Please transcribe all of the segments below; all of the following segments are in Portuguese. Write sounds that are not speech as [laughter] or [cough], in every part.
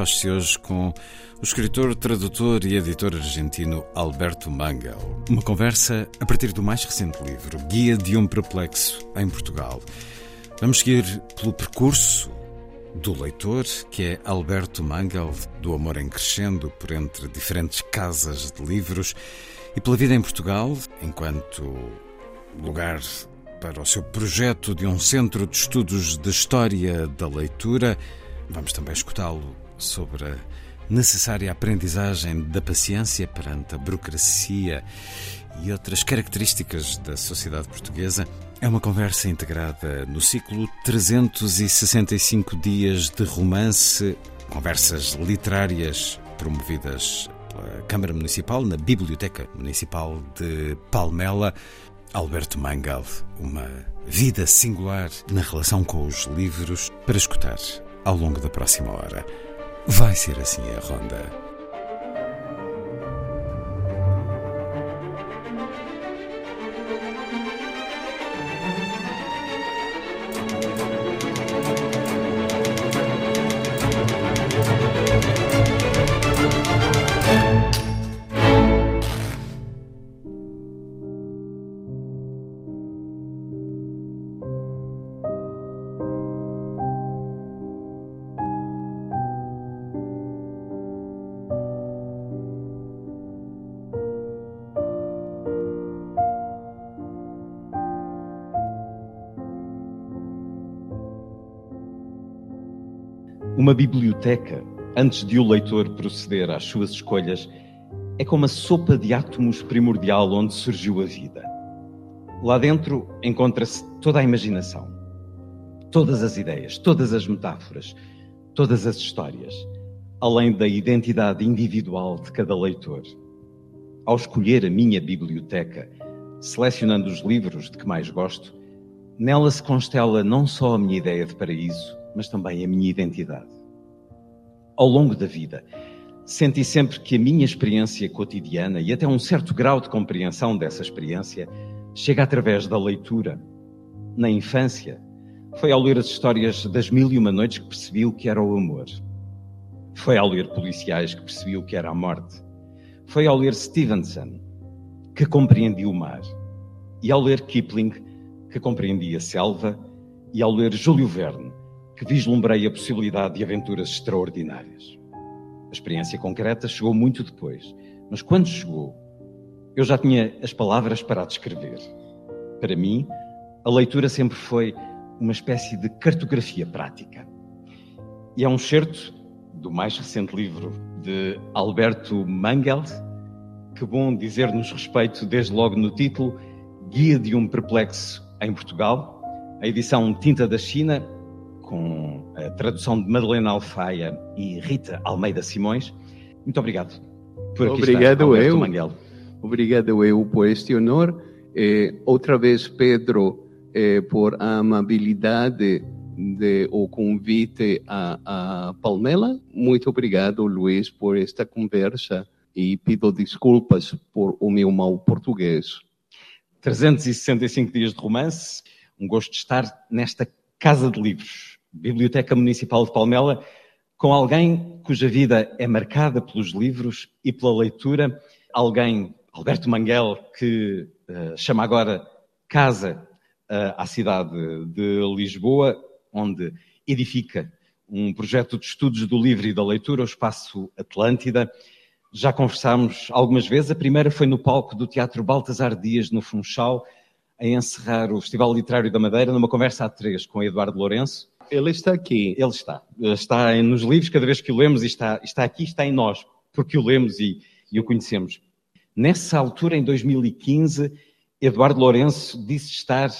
Faz-se hoje com o escritor, tradutor e editor argentino Alberto Mangel. Uma conversa a partir do mais recente livro, Guia de um Perplexo em Portugal. Vamos seguir pelo percurso do leitor, que é Alberto Mangel, do amor em crescendo por entre diferentes casas de livros, e pela vida em Portugal, enquanto lugar para o seu projeto de um centro de estudos de história da leitura. Vamos também escutá-lo sobre a necessária aprendizagem da paciência perante a burocracia e outras características da sociedade portuguesa. É uma conversa integrada no ciclo 365 dias de romance, conversas literárias promovidas pela Câmara Municipal na Biblioteca Municipal de Palmela. Alberto Mangal, uma vida singular na relação com os livros para escutar ao longo da próxima hora. Vai ser assim a ronda. Uma biblioteca, antes de o leitor proceder às suas escolhas, é como a sopa de átomos primordial onde surgiu a vida. Lá dentro encontra-se toda a imaginação, todas as ideias, todas as metáforas, todas as histórias, além da identidade individual de cada leitor. Ao escolher a minha biblioteca, selecionando os livros de que mais gosto, nela se constela não só a minha ideia de paraíso, mas também a minha identidade. Ao longo da vida, senti sempre que a minha experiência cotidiana e até um certo grau de compreensão dessa experiência chega através da leitura. Na infância, foi ao ler as histórias das mil e uma noites que percebi o que era o amor. Foi ao ler policiais que percebi o que era a morte. Foi ao ler Stevenson que compreendi o mar. E ao ler Kipling que compreendi a selva. E ao ler Júlio Verne que vislumbrei a possibilidade de aventuras extraordinárias. A experiência concreta chegou muito depois, mas quando chegou, eu já tinha as palavras para a descrever. Para mim, a leitura sempre foi uma espécie de cartografia prática. E é um certo do mais recente livro de Alberto Mangel, que bom dizer-nos respeito desde logo no título, Guia de um Perplexo em Portugal, a edição Tinta da China, com a tradução de Madalena Alfaia e Rita Almeida Simões. Muito obrigado por aqui Obrigado estar, eu. Manguel. Obrigado eu por este honor. Eh, outra vez, Pedro, eh, por a amabilidade de o convite a, a Palmela. Muito obrigado, Luiz, por esta conversa e pido desculpas por o meu mau português. 365 dias de romance. Um gosto de estar nesta casa de livros, Biblioteca Municipal de Palmela, com alguém cuja vida é marcada pelos livros e pela leitura, alguém, Alberto Manguel, que uh, chama agora casa uh, à cidade de Lisboa, onde edifica um projeto de estudos do livro e da leitura, o Espaço Atlântida. Já conversámos algumas vezes, a primeira foi no palco do Teatro Baltasar Dias, no Funchal, a encerrar o Festival Literário da Madeira, numa conversa a três com Eduardo Lourenço. Ele está aqui. Ele está. Está nos livros, cada vez que o lemos, está, está aqui, está em nós, porque o lemos e, e o conhecemos. Nessa altura, em 2015, Eduardo Lourenço disse estar,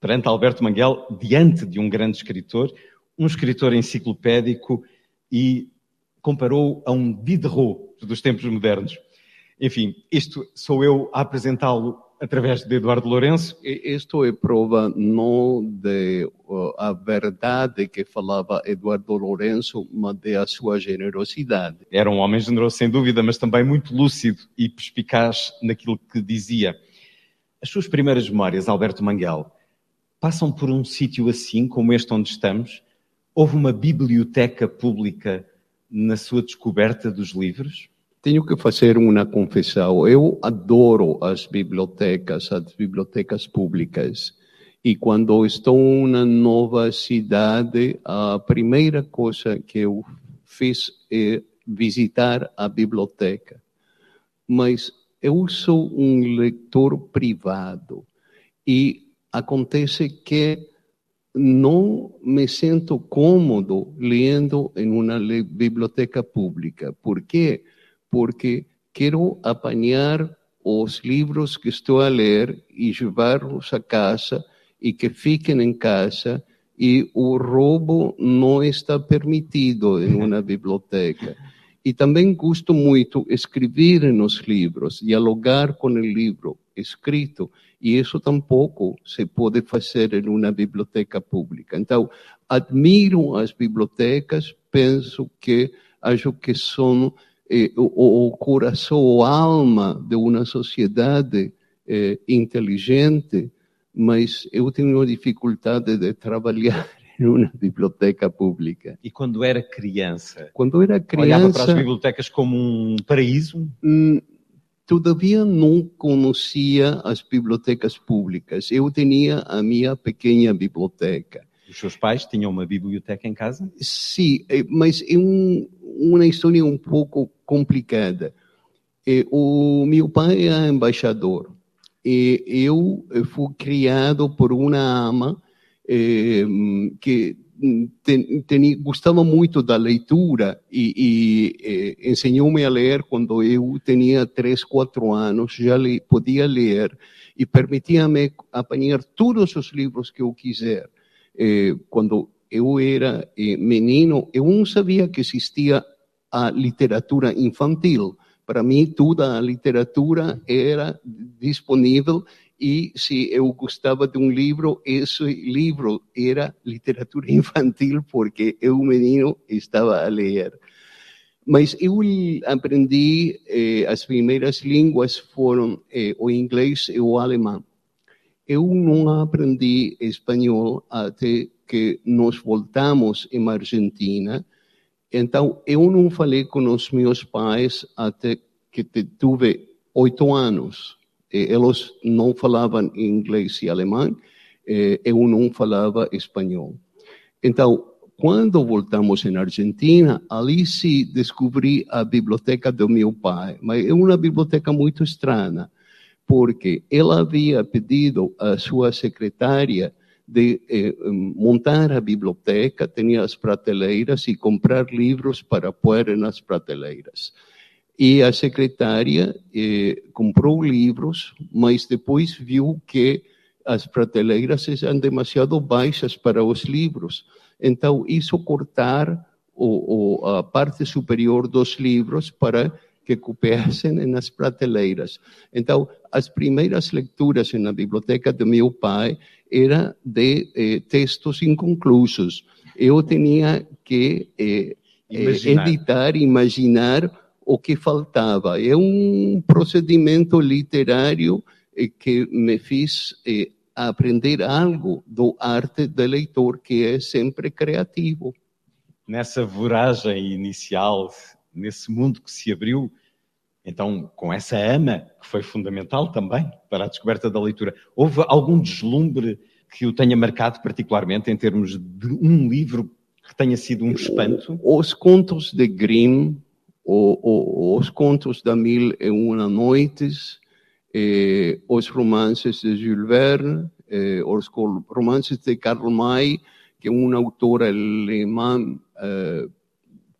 perante Alberto Manguel, diante de um grande escritor, um escritor enciclopédico e comparou a um Diderot dos tempos modernos. Enfim, isto sou eu a apresentá-lo através de Eduardo Lourenço. Isto é prova não de uh, a verdade que falava Eduardo Lourenço, mas de a sua generosidade. Era um homem generoso, sem dúvida, mas também muito lúcido e perspicaz naquilo que dizia. As suas primeiras memórias, Alberto Manguel, passam por um sítio assim, como este onde estamos? Houve uma biblioteca pública na sua descoberta dos livros? Tenho que fazer uma confissão. Eu adoro as bibliotecas, as bibliotecas públicas. E quando estou na nova cidade, a primeira coisa que eu fiz é visitar a biblioteca. Mas eu sou um leitor privado e acontece que não me sinto cômodo lendo em uma biblioteca pública. Por quê? Porque quero apanhar os livros que estou a ler e levá-los a casa e que fiquem em casa e o roubo não está permitido em [laughs] uma biblioteca. E também gosto muito escrever nos livros, dialogar com o livro escrito, e isso tampouco se pode fazer em uma biblioteca pública. Então, admiro as bibliotecas, penso que acho que são eh, o, o, coração, a alma de uma sociedade eh, inteligente, mas eu tenho dificuldade de trabalhar [laughs] em uma biblioteca pública. E quando era criança? Quando era criança... Olhava para as bibliotecas como um paraíso? Hum, todavia não conhecia as bibliotecas públicas. Eu tinha a minha pequena biblioteca. Os seus pais tinham uma biblioteca em casa? Sim, eh, mas é um, uma história um pouco complicada. Eh, o meu pai é embaixador e eu fui criado por uma ama eh, que ten, ten, gostava muito da leitura e, e ensinou-me a ler quando eu tinha três, quatro anos, já li, podia ler e permitia-me apanhar todos os livros que eu quiser. Quando eu era eh, menino, eu não sabia que existia a literatura infantil. Para mim, toda a literatura era disponível e se eu gostava de um livro, esse livro era literatura [laughs] infantil, porque eu, menino, estava a ler. Mas eu aprendi, eh, as primeiras línguas foram eh, o inglês e o alemão. Eu não aprendi espanhol até que nós voltamos em Argentina. Então, eu não falei com os meus pais até que tive oito anos eles não falavam inglês e alemão, eu não falava espanhol. Então, quando voltamos em Argentina, ali se descobri a biblioteca do meu pai, mas é uma biblioteca muito estranha, porque ela havia pedido à sua secretária de eh, montar a biblioteca, tinha as prateleiras e comprar livros para pôr nas prateleiras. E a secretária eh, comprou livros, mas depois viu que as prateleiras eram demasiado baixas para os livros. Então, isso cortar o, o, a parte superior dos livros para que coubessem nas prateleiras. Então, as primeiras leituras na biblioteca do meu pai eram de eh, textos inconclusos. Eu tinha que eh, imaginar. editar, imaginar o que faltava. É um procedimento literário eh, que me fez eh, aprender algo do arte do leitor, que é sempre criativo. Nessa voragem inicial, nesse mundo que se abriu, então, com essa ama, que foi fundamental também para a descoberta da leitura, houve algum deslumbre que o tenha marcado particularmente em termos de um livro que tenha sido um espanto? Os contos de Grimm o, o, os contos da Mil e Uma Noites, os romances de Jules Verne, os romances de Karl May, que é um autor alemão eh,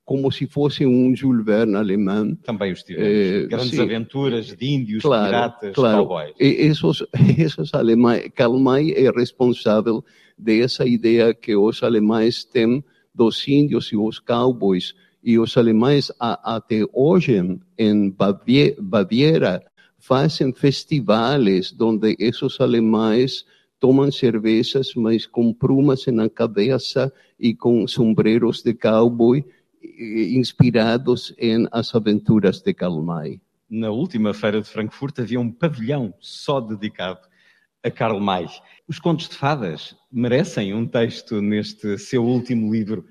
como se fosse um Jules Verne alemão. Também os tivemos. Eh, Grandes sim. aventuras de índios, Claro, piratas, claro. cowboys. E esses, [laughs] esses alemães, Karl May é responsável dessa ideia que os alemães têm dos índios e os cowboys. E os alemães, a- até hoje, em Bavie- Baviera, fazem festivais onde esses alemães tomam cervejas, mas com plumas na cabeça e com sombreros de cowboy, inspirados em as aventuras de Karl May. Na última feira de Frankfurt havia um pavilhão só dedicado a Karl May. Os contos de fadas merecem um texto neste seu último livro.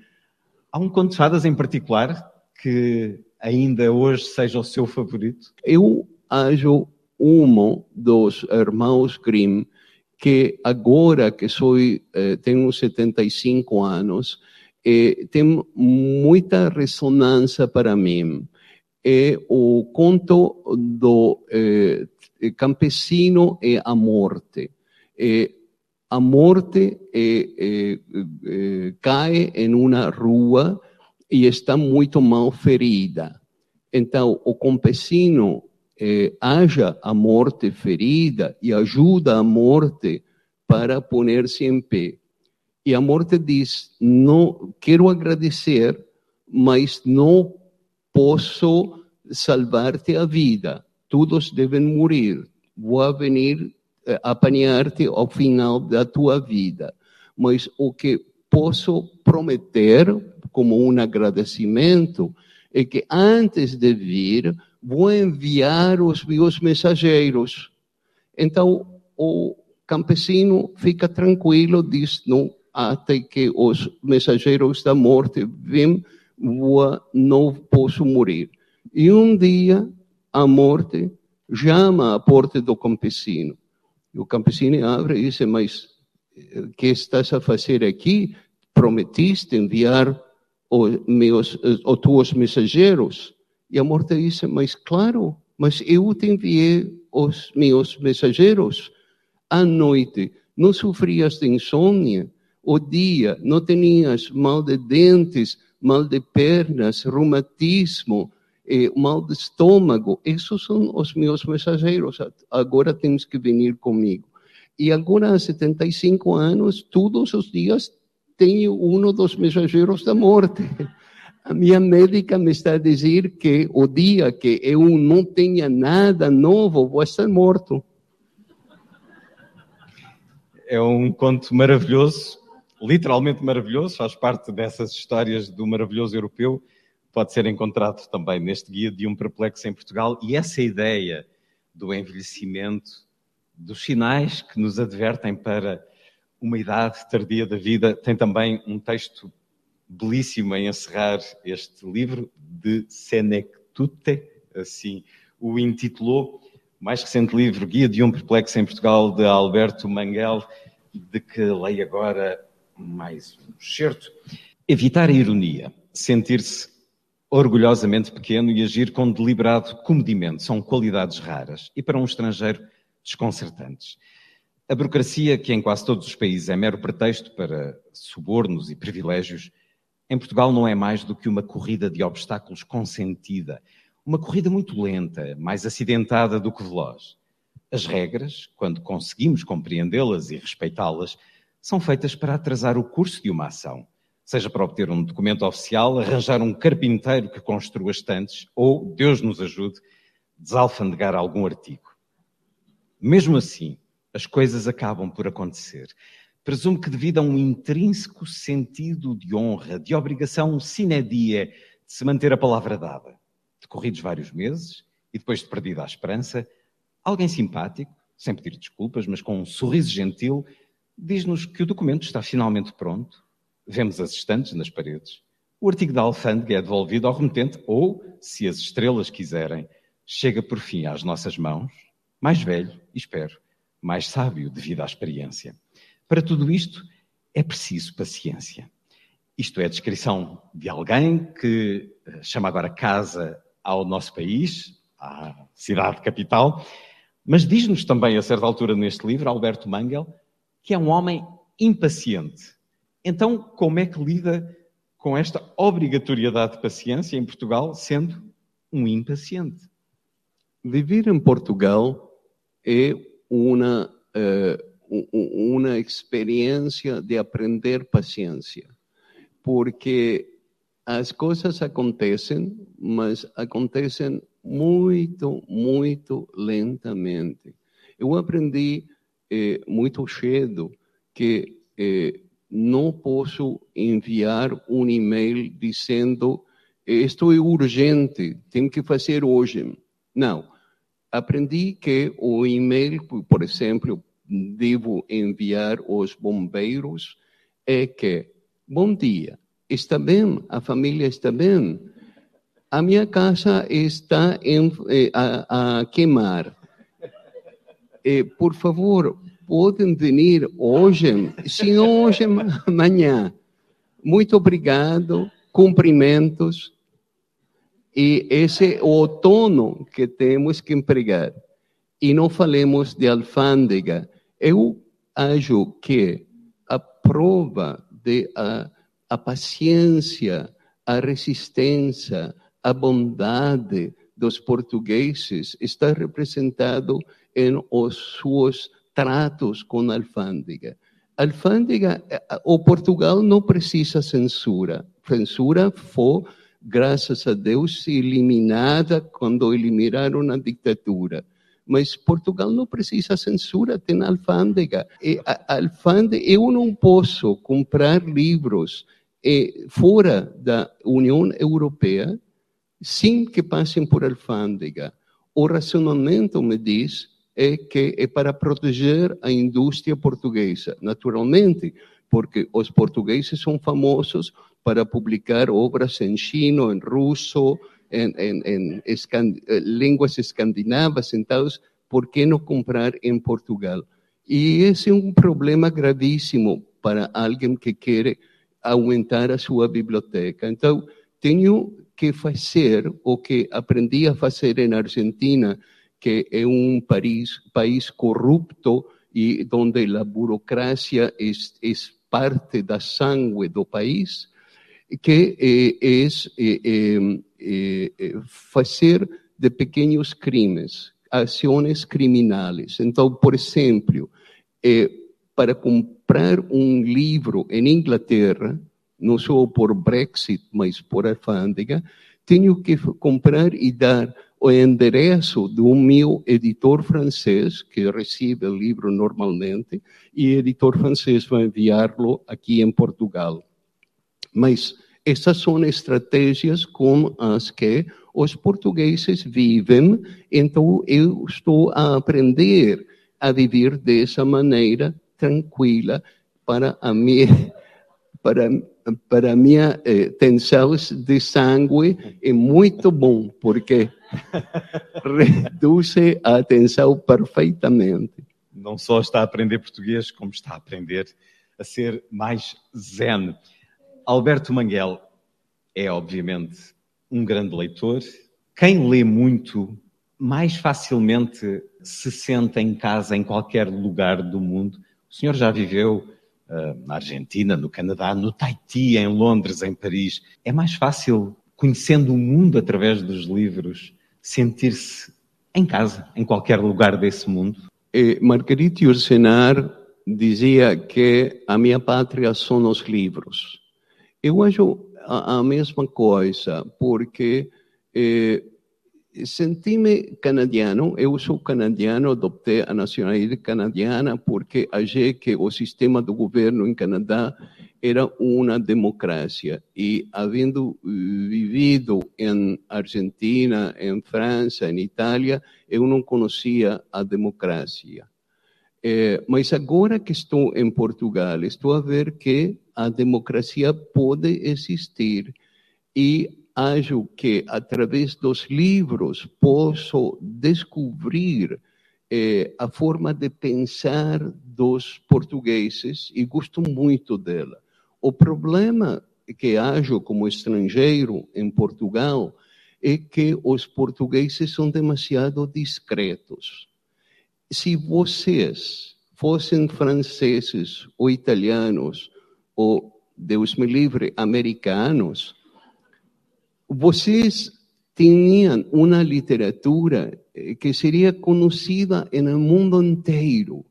Há um conto de fadas em particular que ainda hoje seja o seu favorito? Eu acho um dos irmãos Grimm que agora que sou eh, tenho 75 anos eh, tem muita ressonância para mim é o conto do eh, campesino e a morte Eh, a morte cai em uma rua e está muito mal ferida. Então, o campesino eh, haja a morte ferida e ajuda a morte para poner-se em pé. E a morte diz: não quero agradecer, mas não posso salvar-te a vida. Todos devem morrer. Vou venir eh, apanhar-te ao final da tua vida. Mas o que posso prometer, como um agradecimento, é que antes de vir, vou enviar os meus mensageiros. Então, o campesino fica tranquilo, diz, não, até que os mensageiros da morte vêm, não posso morrer. E um dia, a morte chama a porta do campesino. E o campesino abre e diz, mas eh, o que estás a fazer aqui? Prometiste enviar os meus, eh, os teus mensageiros? E a morte disse, mas claro, mas eu te enviei os meus mensageiros. À noite, não sofrias de insônia. O dia, não tinhas mal de dentes, mal de pernas, reumatismo, eh, mal de estômago. Esses são os meus mensageiros. Agora tens que vir comigo. E agora, há 75 anos, todos os dias tenho um dos mensageiros da morte. A minha médica me está a dizer que o dia que eu não tenha nada novo, vou estar morto. É um conto maravilhoso, literalmente maravilhoso, faz parte dessas histórias do maravilhoso europeu. Pode ser encontrado também neste guia de um perplexo em Portugal. E essa ideia do envelhecimento, dos sinais que nos advertem para uma idade tardia da vida, tem também um texto belíssimo em encerrar este livro de Senectute, assim o intitulou. Mais recente livro, Guia de um Perplexo em Portugal, de Alberto Manguel, de que leio agora mais um excerto. Evitar a ironia, sentir-se orgulhosamente pequeno e agir com deliberado comedimento são qualidades raras e, para um estrangeiro, desconcertantes. A burocracia, que em quase todos os países é mero pretexto para subornos e privilégios, em Portugal não é mais do que uma corrida de obstáculos consentida, uma corrida muito lenta, mais acidentada do que veloz. As regras, quando conseguimos compreendê-las e respeitá-las, são feitas para atrasar o curso de uma ação, seja para obter um documento oficial, arranjar um carpinteiro que construa estantes ou, Deus nos ajude, desalfandegar algum artigo. Mesmo assim, as coisas acabam por acontecer. Presumo que devido a um intrínseco sentido de honra, de obrigação sine die, de se manter a palavra dada. Decorridos vários meses, e depois de perdida a esperança, alguém simpático, sem pedir desculpas, mas com um sorriso gentil, diz-nos que o documento está finalmente pronto. Vemos as estantes nas paredes. O artigo da alfândega é devolvido ao remetente ou, se as estrelas quiserem, chega por fim às nossas mãos, mais velho, espero, mais sábio devido à experiência. Para tudo isto, é preciso paciência. Isto é a descrição de alguém que eh, chama agora casa ao nosso país, à cidade capital, mas diz-nos também, a certa altura neste livro, Alberto Mangel, que é um homem impaciente. Então, como é que lida com esta obrigatoriedade de paciência em Portugal, sendo um impaciente. Viver em Portugal é uma, uh, uma experiência de aprender paciência, porque as coisas acontecem, mas acontecem muito, muito lentamente. Eu aprendi eh, muito cedo que eh, não posso enviar um e-mail dizendo isto é urgente, tenho que fazer hoje. Não. Aprendi que o e-mail, por exemplo, devo enviar aos bombeiros é que, bom dia, está bem, a família está bem, a minha casa está em, eh, a, a queimar. Eh, por favor, podem vir hoje, se não hoje, amanhã. Muito obrigado, cumprimentos. E esse é o tono que temos que empregar. E não falemos de alfândega. Eu acho que a prova de a, a paciência, a resistência, a bondade dos portugueses está representado em os seus tratos com a alfândega. Alfândega, eh, o Portugal não precisa censura. Censura foi, graças a Deus, eliminada quando eliminaram a ditadura. Mas Portugal não precisa censura, tem alfândega. E a alfândega, eu não posso comprar livros eh, fora da União Europeia sem que passem por alfândega. O racionamento me diz é que é para proteger a indústria portuguesa, naturalmente, porque os portugueses são famosos para publicar obras em chino, em russo, em, em, em escand eh, línguas escandinavas, então, por que não comprar em Portugal? E esse é um problema gravíssimo para alguém que quer aumentar a sua biblioteca. Então, tenho que fazer o que aprendi a fazer na Argentina, que é um país, país corrupto e onde a burocracia é, é parte da sangue do país, que é, é, fazer de pequenos crimes, ações criminais. Então, por exemplo, para comprar um livro em Inglaterra, não só por Brexit, mas por alfândega, tenho que comprar e dar o endereço do meu editor francês, que recebe o livro normalmente, e o editor francês vai enviá-lo aqui em Portugal. Mas essas são estratégias com as que os portugueses vivem, então eu estou a aprender a viver dessa maneira tranquila para a minha [laughs] para para minha eh, tensão de sangue é muito bom, porque [laughs] reduz a tensão perfeitamente. Não só está a aprender português, como está a aprender a ser mais zen. Alberto Manguel é, obviamente, um grande leitor. Quem lê muito, mais facilmente se sente em casa em qualquer lugar do mundo. O senhor já viveu na Argentina, no Canadá, no Tahiti, em Londres, em Paris. É mais fácil, conhecendo o mundo através dos livros, sentir-se em casa, em qualquer lugar desse mundo? E Marguerite Ursenar dizia que a minha pátria são os livros. Eu acho a, a mesma coisa, porque eh, senti-me canadiano, eu sou canadiano, adoptei a nacionalidade canadiana porque achei que o sistema do governo em Canadá era uma democracia. E, havendo vivido em Argentina, em França, em Itália, eu não conhecia a democracia. É, mas agora que estou em Portugal, estou a ver que a democracia pode existir e acho que através dos livros posso descobrir eh, a forma de pensar dos portugueses e gosto muito dela. O problema que acho como estrangeiro em Portugal é que os portugueses são demasiado discretos. Se vocês fossem franceses ou italianos ou Deus me livre, americanos, vocês tinham uma literatura eh, que seria conhecida no mundo inteiro.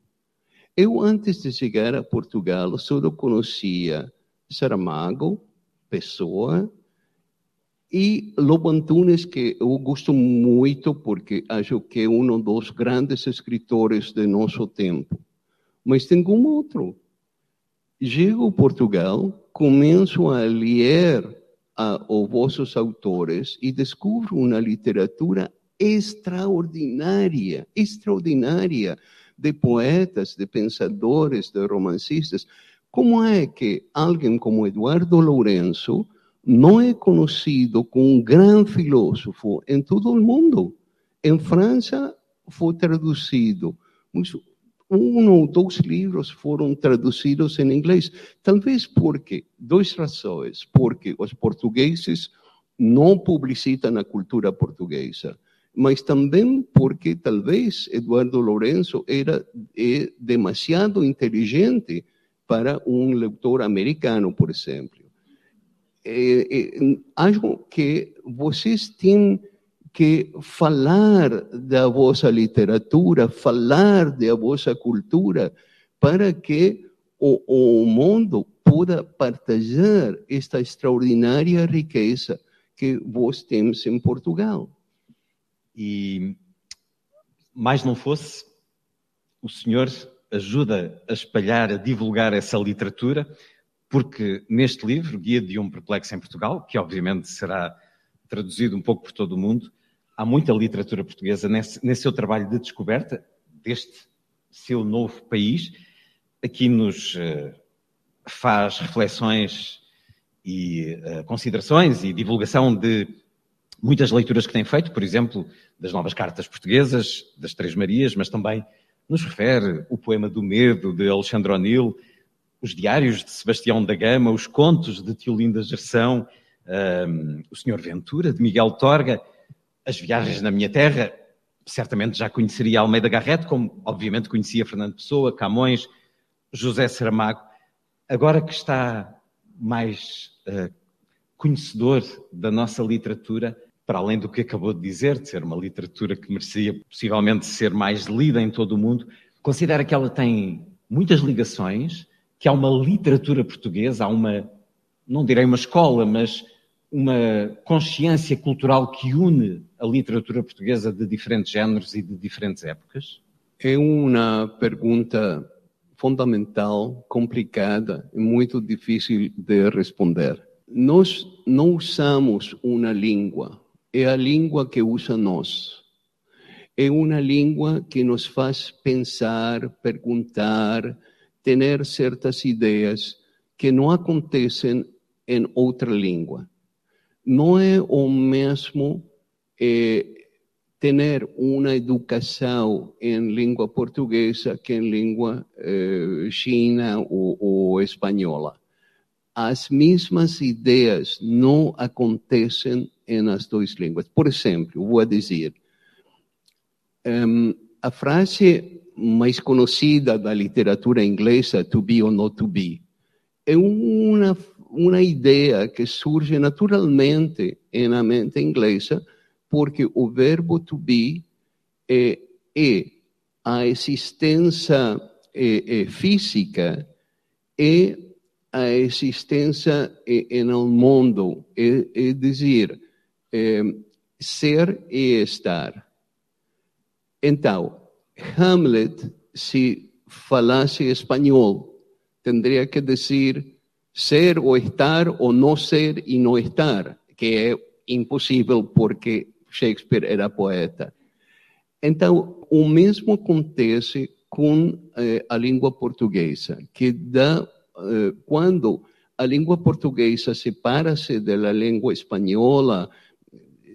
Eu, antes de chegar a Portugal, só conhecia Saramago, Pessoa, e Lobo Antunes, que eu gosto muito, porque acho que é um dos grandes escritores de nosso tempo. Mas tem um outro. Chego a Portugal, começo a ler a, os vossos autores e descubro uma literatura extraordinária, extraordinária, de poetas, de pensadores, de romancistas. Como é que alguém como Eduardo Lourenço não é conhecido como um grande filósofo em todo o mundo? Em França foi traduzido um ou dois livros foram traduzidos em inglês. Talvez porque, duas razões. Porque os portugueses não publicitam a cultura portuguesa, mas também porque talvez Eduardo Lourenço era é, demasiado inteligente para um leitor americano, por exemplo. É, é, acho que vocês têm que falar da vossa literatura, falar da vossa cultura, para que o, o mundo possa partilhar esta extraordinária riqueza que vós temos em Portugal. E mais não fosse, o Senhor ajuda a espalhar, a divulgar essa literatura, porque neste livro, Guia de um Perplexo em Portugal, que obviamente será traduzido um pouco por todo o mundo, há muita literatura portuguesa nesse, nesse seu trabalho de descoberta deste seu novo país. Aqui nos uh, faz reflexões e uh, considerações e divulgação de muitas leituras que tem feito, por exemplo, das novas cartas portuguesas, das Três Marias, mas também nos refere o poema do medo de Alexandre O'Neill, os diários de Sebastião da Gama, os contos de Tiolinda Gerção, um, ehm, o Senhor Ventura, de Miguel Torga, as viagens na minha terra, certamente já conheceria Almeida Garrett, como obviamente conhecia Fernando Pessoa, Camões, José Saramago. Agora que está mais uh, conhecedor da nossa literatura, para além do que acabou de dizer, de ser uma literatura que merecia possivelmente ser mais lida em todo o mundo, considera que ela tem muitas ligações, que há uma literatura portuguesa, há uma, não direi uma escola, mas uma consciência cultural que une a literatura portuguesa de diferentes géneros e de diferentes épocas? É uma pergunta fundamental, complicada e muito difícil de responder. Nós não usamos uma língua, é a língua que usa nós. É uma língua que nos faz pensar, perguntar, ter certas ideias que não acontecem em outra língua não é o mesmo eh, ter uma educação em língua portuguesa que em língua eh, china ou, ou espanhola. As mesmas ideias não acontecem nas duas línguas. Por exemplo, vou dizer, um, a frase mais conhecida da literatura inglesa, to be or not to be, é uma uma ideia que surge naturalmente na mente inglesa, porque o verbo to be é, é a existência é, é física e a existência no mundo, é, dizer, ser e estar. Então, Hamlet, se falasse espanhol, teria que dizer ser ou estar ou não ser e não estar, que é impossível porque Shakespeare era poeta. Então, o mesmo acontece com eh, a língua portuguesa, que dá, eh, quando a língua portuguesa separa-se da língua espanhola,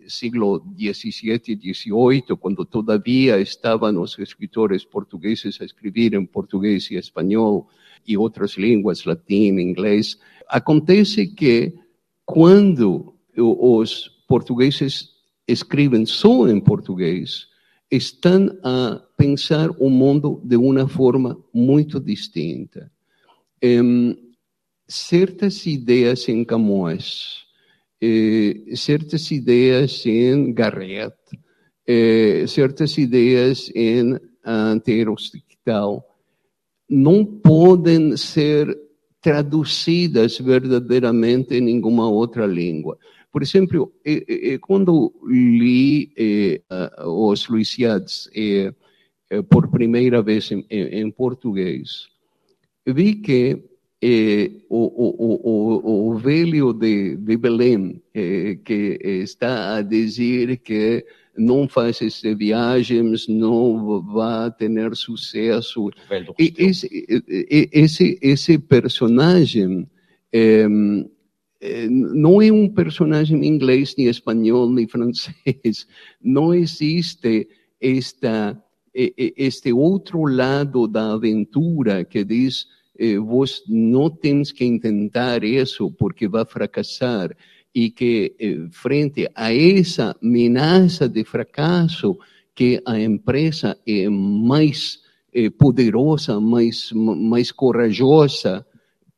siglo XVII e XVIII, quando todavia estavam os escritores portugueses a escrever em português e espanhol, e outras línguas, latim, inglês. Acontece que quando os portugueses escrevem só em português, estão a pensar o mundo de uma forma muito distinta. Um, certas ideias em Camões, eh, certas ideias em Garrett, eh, certas ideias em Anterostictal, não podem ser traduzidas verdadeiramente em nenhuma outra língua. Por exemplo, quando li os Luisiads por primeira vez em, português, vi que eh, o, o, o, velho de, Belém, eh, que está a dizer que não faz essas viagens, não vai ter sucesso. E esse, esse, esse personagem eh, não é um personagem inglês, nem espanhol, nem [laughs] francês. Não existe esta, este outro lado da aventura que diz eh, vos não tens que tentar isso porque vai fracassar e que eh, frente a essa ameaça de fracasso que a empresa é mais eh, poderosa, mais mais corajosa,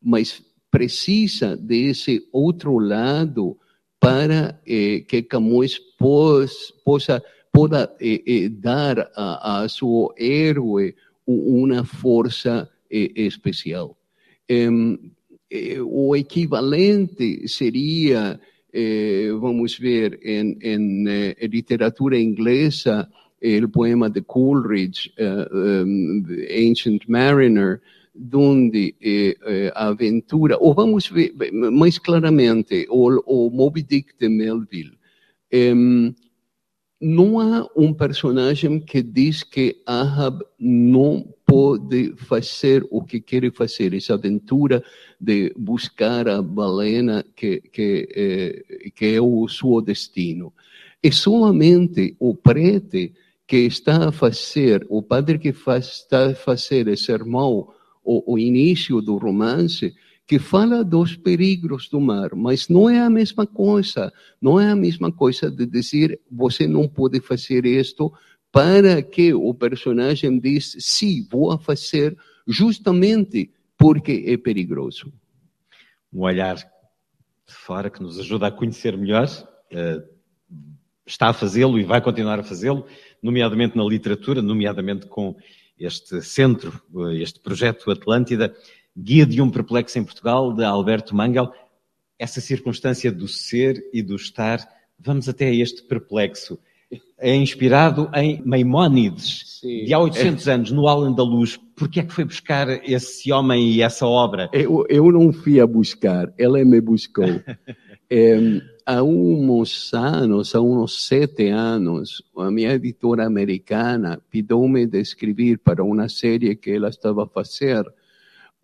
mais precisa desse outro lado para eh, que Camões possa, possa eh, eh, dar a, a seu héroe uma força especial. O equivalente seria, vamos ver, em, em literatura inglesa, o poema de Coleridge, Ancient Mariner, donde a aventura, ou vamos ver mais claramente, o Moby Dick de Melville, não há um personagem que diz que Ahab não pode fazer o que quer fazer, essa aventura de buscar a baleia que, que, eh, que é o seu destino. É somente o prete que está a fazer, o padre que faz, está a fazer esse sermão, o, o início do romance, que fala dos perigos do mar, mas não é a mesma coisa. Não é a mesma coisa de dizer você não pode fazer isto para que o personagem diz sim, vou fazer justamente porque é perigoso. Um olhar de fora que nos ajuda a conhecer melhor, uh, está a fazê-lo e vai continuar a fazê-lo, nomeadamente na literatura, nomeadamente com este centro, eh, este projeto Atlântida. Guia de um Perplexo em Portugal, de Alberto Mangel. Essa circunstância do ser e do estar, vamos até este perplexo. É inspirado em Maimónides, Sim. de há 800 é. anos, no Al-Andalus. Porquê é que foi buscar esse homem e essa obra? Eu, eu não fui a buscar, ela me buscou. [laughs] é, há uns anos, há uns sete anos, a minha editora americana pediu-me de escrever para uma série que ela estava a fazer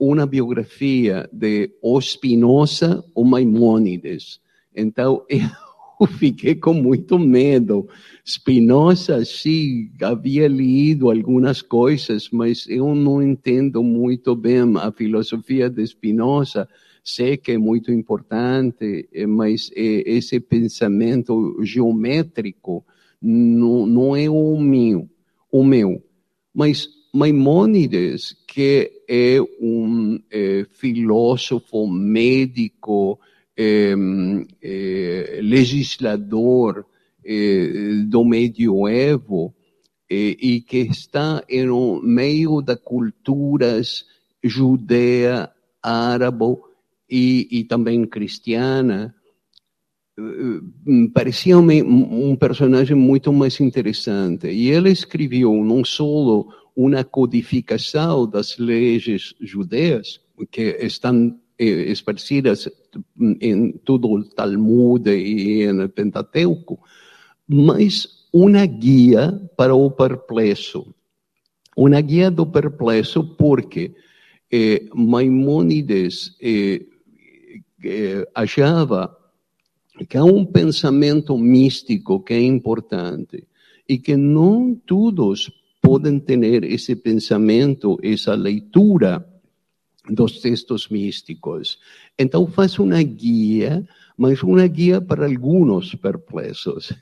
uma biografia de Spinoza ou Maimônides. Então, [laughs] eu fiquei com muito medo. Spinoza, sim, havia lido algumas coisas, mas eu não entendo muito bem a filosofia de Spinoza. Sei que é muito importante, mas esse pensamento geométrico não, não é o meu. O meu. Mas Maimônides, que é um é, filósofo, médico, é, é, legislador do medioevo e que está no meio das culturas judeia, árabe e, e também cristiana, parecia um, um personagem muito mais interessante. E ele escreveu não só uma codificação das leis judeias que estão eh, esparcidas em todo o Talmud e no Pentateuco, mas uma guia para o perplexo. Uma guia do perplexo porque eh, Maimônides eh, eh, achava que há um pensamento místico que é importante e que não todos podem ter esse pensamento, essa leitura dos textos místicos. Então faz uma guia, mas uma guia para alguns perplexos.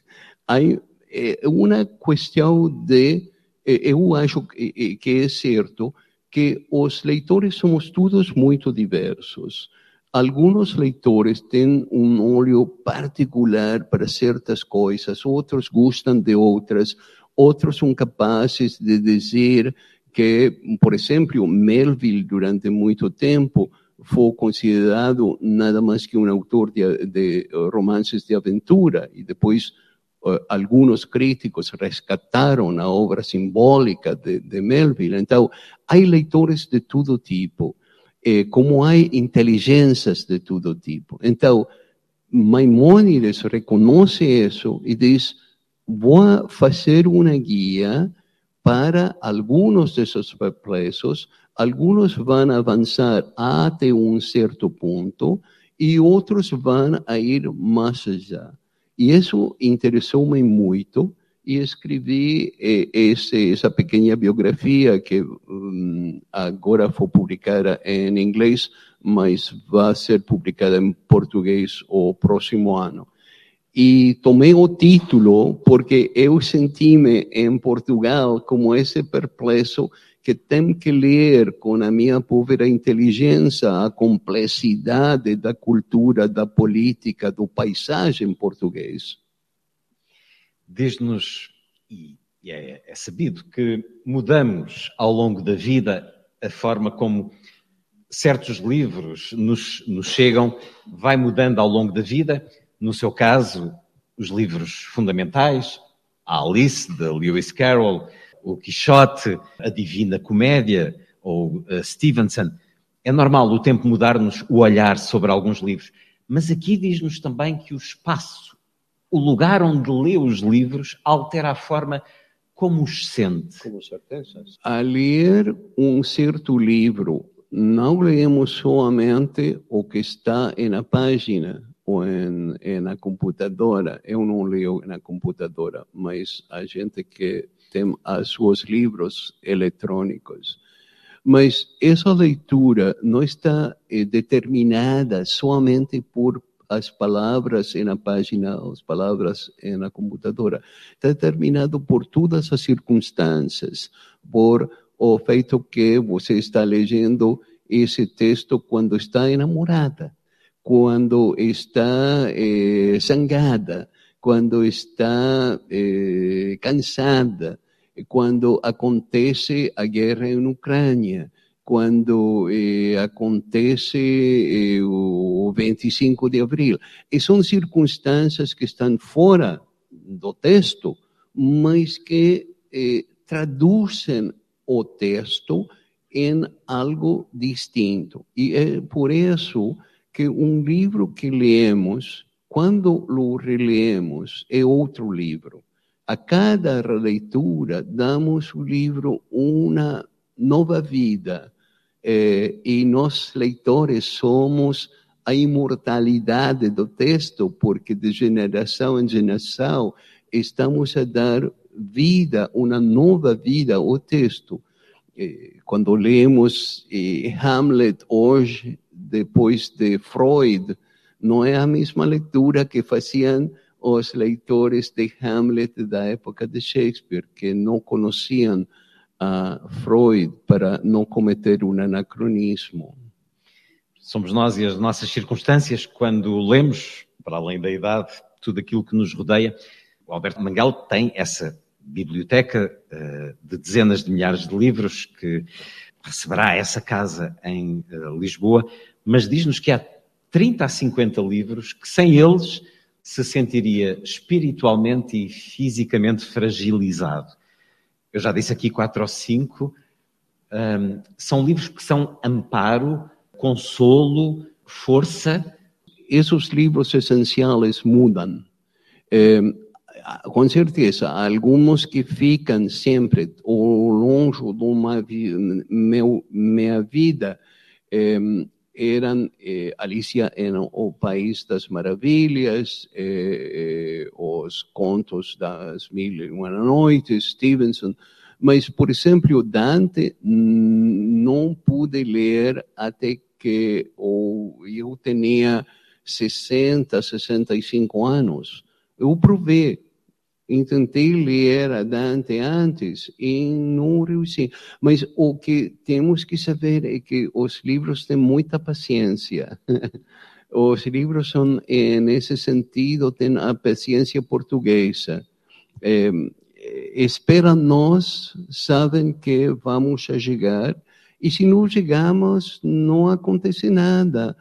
Há é, uma questão de, é, eu acho que é certo, que os leitores somos todos muito diversos. Alguns leitores têm um olho particular para certas coisas, outros gostam de outras, outros são capazes de dizer que, por exemplo, Melville, durante muito tempo, foi considerado nada mais que um autor de, de romances de aventura, e depois uh, alguns críticos resgataram a obra simbólica de, de Melville. Então, há leitores de todo tipo, eh, como há inteligências de todo tipo. Então, Maimônides reconhece isso e diz: vou fazer uma guia para algunos de esos perplexos, algunos van a avanzar até um certo ponto e outros vão ir mais allá. E isso interessou-me muito e escrevi eh, esse, essa pequena biografia que um, agora foi publicada em inglês, mas vai ser publicada em português o próximo ano. E tomei o título porque eu senti-me em Portugal como esse perplexo que tem que ler com a minha pobre inteligência a complexidade da cultura, da política, do paisagem português. Diz-nos, e é, é sabido, que mudamos ao longo da vida a forma como certos livros nos, nos chegam, vai mudando ao longo da vida no seu caso, os livros fundamentais, a Alice, de Lewis Carroll, o Quixote, a Divina Comédia, ou Stevenson. É normal o tempo mudar-nos o olhar sobre alguns livros, mas aqui diz-nos também que o espaço, o lugar onde lê os livros, altera a forma como os sente. Com certeza. A ler um certo livro, não lemos somente o que está na página, ou em, em na computadora. Eu não leio na computadora, mas a gente que tem os seus livros eletrônicos. Mas essa leitura não está eh, determinada somente por as palavras na página, as palavras na computadora. Está determinado por todas as circunstâncias, por o feito que você está lendo esse texto quando está enamorada quando está eh, zangada, quando está eh, cansada, quando acontece a guerra em Ucrânia, quando eh, acontece eh, o 25 de abril. E são circunstâncias que estão fora do texto, mas que eh, traduzem o texto em algo distinto. E é por isso que um livro que lemos, quando o relemos, é outro livro. A cada releitura, damos o livro uma nova vida. Eh, e nós, leitores, somos a imortalidade do texto, porque de geração em geração estamos a dar vida, uma nova vida ao texto. Quando lemos Hamlet hoje, depois de Freud, não é a mesma leitura que faziam os leitores de Hamlet da época de Shakespeare, que não conheciam a Freud para não cometer um anacronismo. Somos nós e as nossas circunstâncias quando lemos, para além da idade, tudo aquilo que nos rodeia. O Alberto Mangal tem essa biblioteca uh, de dezenas de milhares de livros que receberá essa casa em uh, Lisboa mas diz-nos que há 30 a 50 livros que sem eles se sentiria espiritualmente e fisicamente fragilizado. Eu já disse aqui quatro ou cinco. Um, são livros que são amparo, consolo, força. Esses livros essenciais mudam. É, com certeza, alguns que ficam sempre ao longe de uma minha vida é, eram eh, Alicia em O País das Maravilhas, eh, eh, os contos das Mil e Uma Noites, Stevenson, mas, por exemplo, Dante não pude ler até que eu tinha 60, 65 anos. Eu provei Tentei ler Dante antes e não reussi. Mas o que temos que saber é que os livros têm muita paciência. [laughs] Os livros são, nesse sentido, têm a paciência portuguesa. É, esperam nós, sabem que vamos chegar, e se não chegamos, não acontece nada.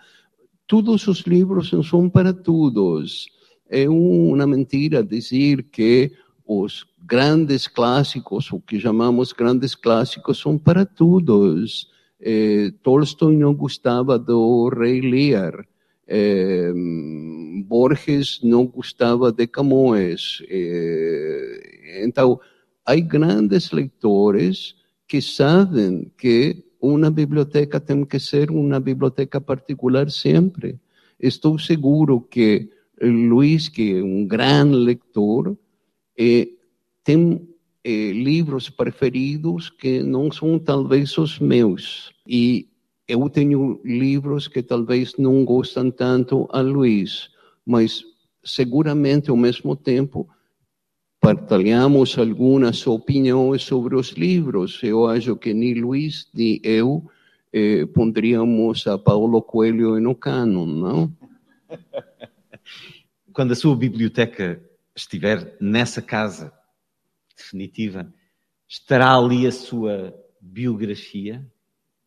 Todos os livros são para todos. É uma mentira dizer que os grandes clássicos, o que chamamos grandes clássicos, são para todos. É, não gostava do Rei Lear. É, Borges não gostava de Camões. É, então, há grandes leitores que sabem que uma biblioteca tem que ser uma biblioteca particular sempre. Estou seguro que Luiz, que é um grande leitor, eh, tem eh, livros preferidos que não são talvez os meus. E eu tenho livros que talvez não gostam tanto a Luiz, mas seguramente ao mesmo tempo partilhamos algumas opiniões sobre os livros. Eu acho que nem Luiz nem eu eh, pondríamos a Paulo Coelho no canon, não? [laughs] Quando a sua biblioteca estiver nessa casa definitiva, estará ali a sua biografia?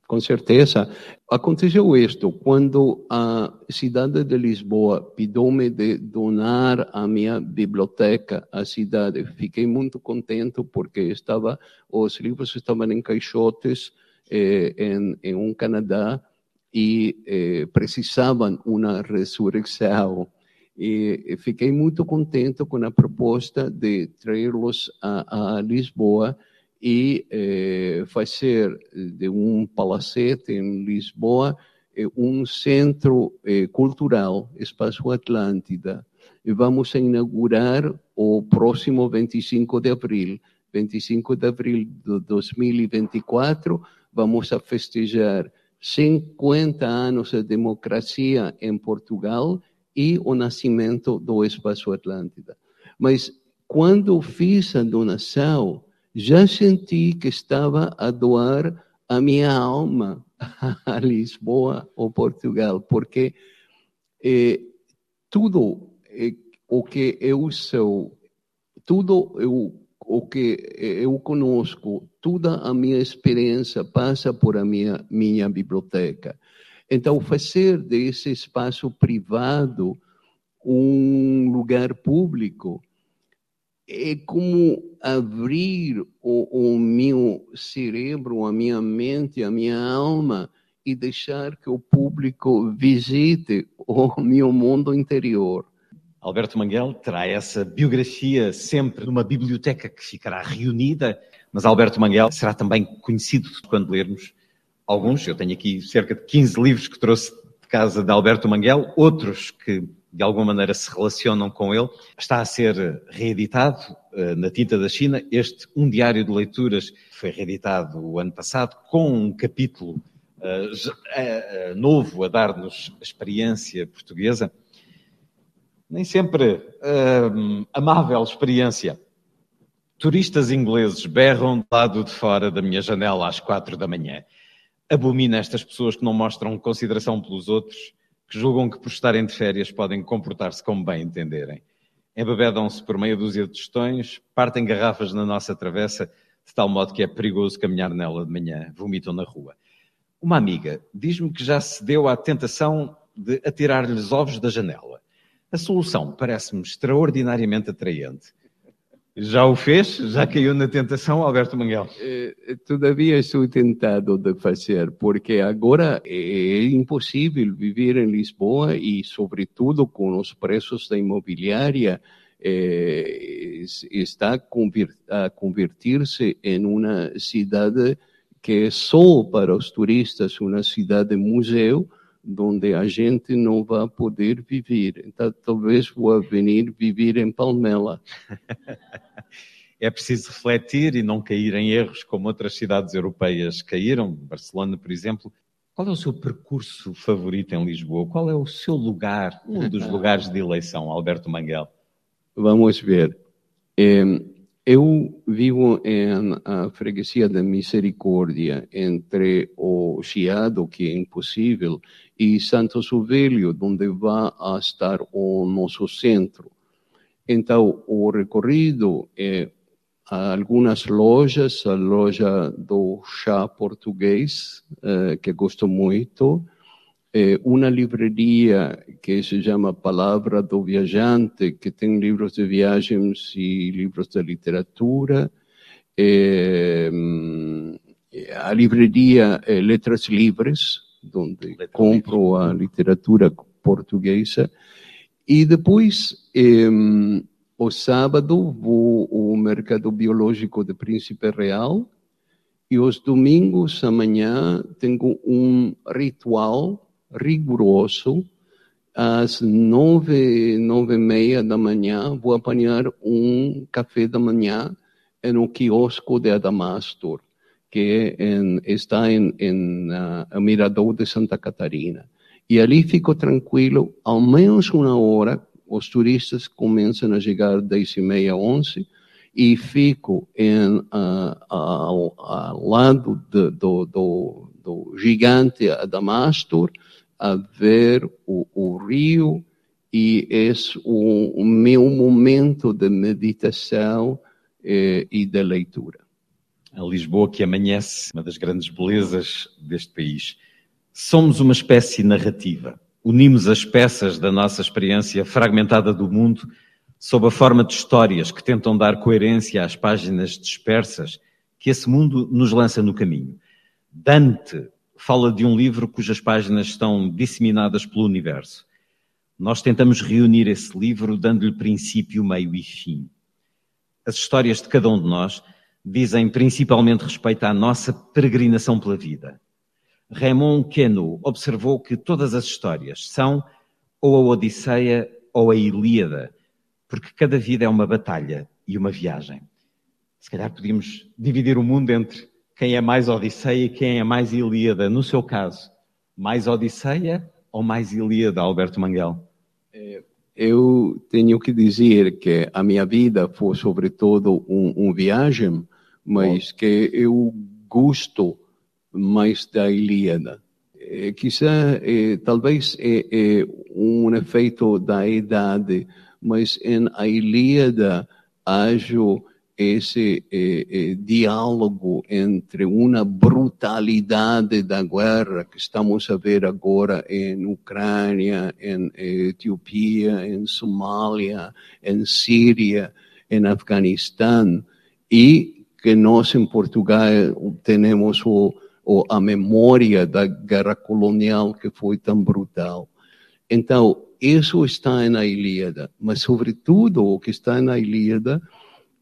Com certeza. Aconteceu isto quando a cidade de Lisboa pediu-me de donar a minha biblioteca à cidade. Fiquei muito contente porque estava os livros estavam em caixotes eh, em, em um Canadá e eh, precisavam uma ressurreição. E fiquei muito contente com a proposta de traê-los a, a Lisboa e eh, fazer de um palacete em Lisboa eh, um centro eh, cultural, Espaço Atlântida. E vamos inaugurar o próximo 25 de abril. 25 de abril de 2024, vamos a festejar 50 anos de democracia em Portugal e o nascimento do Espaço Atlântida. Mas quando fiz a donação, já senti que estava a doar a minha alma [laughs] a Lisboa ou Portugal, porque eh, tudo eh, o que eu sou, tudo eu, o que eu conosco, toda a minha experiência passa por a minha, minha biblioteca. Então, fazer desse espaço privado um lugar público é como abrir o, o, meu cérebro, a minha mente, a minha alma e deixar que o público visite o meu mundo interior. Alberto Manguel terá essa biografia sempre numa biblioteca que ficará reunida, mas Alberto Manguel será também conhecido quando lermos alguns. Eu tenho aqui cerca de 15 livros que trouxe de casa de Alberto Manguel, outros que de alguma maneira se relacionam com ele. Está a ser reeditado uh, na tinta da China. Este, um diário de leituras, foi reeditado o ano passado, com um capítulo uh, uh, novo a dar-nos experiência portuguesa. Nem sempre amável experiência. Turistas ingleses berram do lado de fora da minha janela às quatro da manhã. Abomina estas pessoas que não mostram consideração pelos outros que julgam que por estarem de férias podem comportar-se como bem entenderem. Embebedam-se por meia dúzia de tostões, partem garrafas na nossa travessa, de tal modo que é perigoso caminhar nela de manhã, vomitam na rua. Uma amiga diz-me que já se deu à tentação de atirar-lhes ovos da janela. A solução parece-me extraordinariamente atraente. Já o fez? Já caiu na tentação, Alberto Manguel? Eh, todavia estou tentado de fazer, porque agora é impossível viver em Lisboa e, sobretudo, com os preços da imobiliária, eh, está a convertir-se em uma cidade que é só para os turistas, uma cidade museu, onde a gente não vai poder viver. Então, talvez vou venir viver em Palmela. [laughs] é preciso refletir e não cair em erros como outras cidades europeias caíram, Barcelona, por exemplo. Qual é o seu percurso favorito em Lisboa? Qual é o seu lugar, um dos [laughs] lugares de eleição, Alberto Manguel? Vamos ver. Eu vivo em a freguesia da Misericórdia, entre o Chiado, que é impossível, e Santo Suvelho, onde vai estar o nosso centro. Então, o recorrido é algumas lojas, a loja do chá português, eh, que gosto muito, eh, uma livraria que se chama Palavra do Viajante, que tem livros de viagens e livros de literatura, eh, a livraria eh, Letras Livres, onde Letra compro a literatura portuguesa, e depois, eh, o sábado, vou ao Mercado Biológico de Príncipe Real, e os domingos, amanhã, tenho um ritual rigoroso. Às nove, nove e meia da manhã, vou apanhar um café da manhã no quiosco de Adamastor, que é em, está em, em uh, Mirador de Santa Catarina. E ali fico tranquilo, ao menos uma hora, os turistas começam a chegar dez e meia, onze, e fico em, uh, ao, ao, lado de, do, do, do, gigante Adamastor a ver o, o rio e esse o, o meu momento de meditação eh, e de leitura. A Lisboa que amanhece, uma das grandes belezas deste país. Somos uma espécie narrativa. Unimos as peças da nossa experiência fragmentada do mundo sob a forma de histórias que tentam dar coerência às páginas dispersas que esse mundo nos lança no caminho. Dante fala de um livro cujas páginas estão disseminadas pelo universo. Nós tentamos reunir esse livro dando-lhe princípio, meio e fim. As histórias de cada um de nós dizem principalmente respeito à nossa peregrinação pela vida. Raymond Queneau observou que todas as histórias são ou a Odisseia ou a Ilíada, porque cada vida é uma batalha e uma viagem. Se calhar podíamos dividir o mundo entre quem é mais Odisseia e quem é mais Ilíada. No seu caso, mais Odisseia ou mais Ilíada, Alberto Manguel? Eu tenho que dizer que a minha vida foi sobretudo um, um viagem, mas que eu gosto mais da Ilíada. É, quizá, é, talvez é, é, um efeito da idade, mas em a Ilíada acho esse eh, eh, diálogo entre uma brutalidade da guerra que estamos a ver agora em Ucrânia, em Etiópia, em Somália, em Síria, em Afeganistão, e que nós em Portugal temos o, o, a memória da guerra colonial que foi tão brutal. Então, isso está na Ilíada, mas sobretudo o que está na Ilíada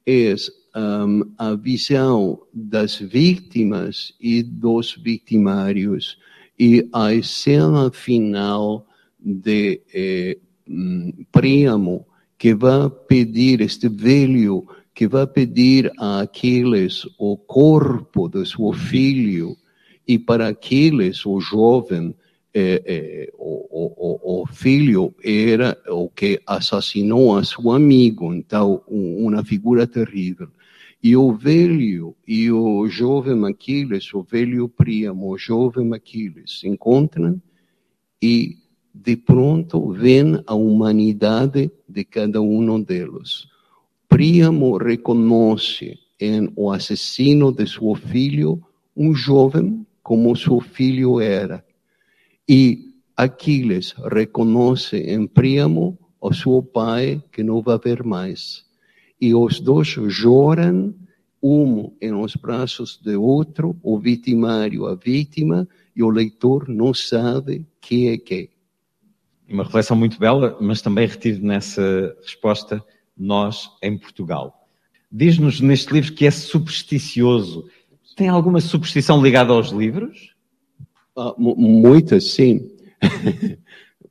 é um, a visão das vítimas e dos vitimários e a cena final de eh, um, Príamo que vai pedir este velho que vai pedir a Aquiles o corpo de seu filho e para Aquiles o jovem eh, eh, o, o, o, filho era o que assassinou a seu amigo, então uma figura terrível. E o velho e o jovem Aquiles, o velho Príamo, o jovem Aquiles se encontram e de pronto vem a humanidade de cada um deles. Príamo reconhece em o assassino de seu filho um jovem como seu filho era e Aquiles reconhece em Príamo o seu pai que não vai ver mais. E os dois choram, um em os braços do outro, o vitimário, a vítima, e o leitor não sabe que é que. Uma reflexão muito bela, mas também retido nessa resposta, nós em Portugal. Diz-nos neste livro que é supersticioso. Tem alguma superstição ligada aos livros? Uh, muitas, sim. [laughs]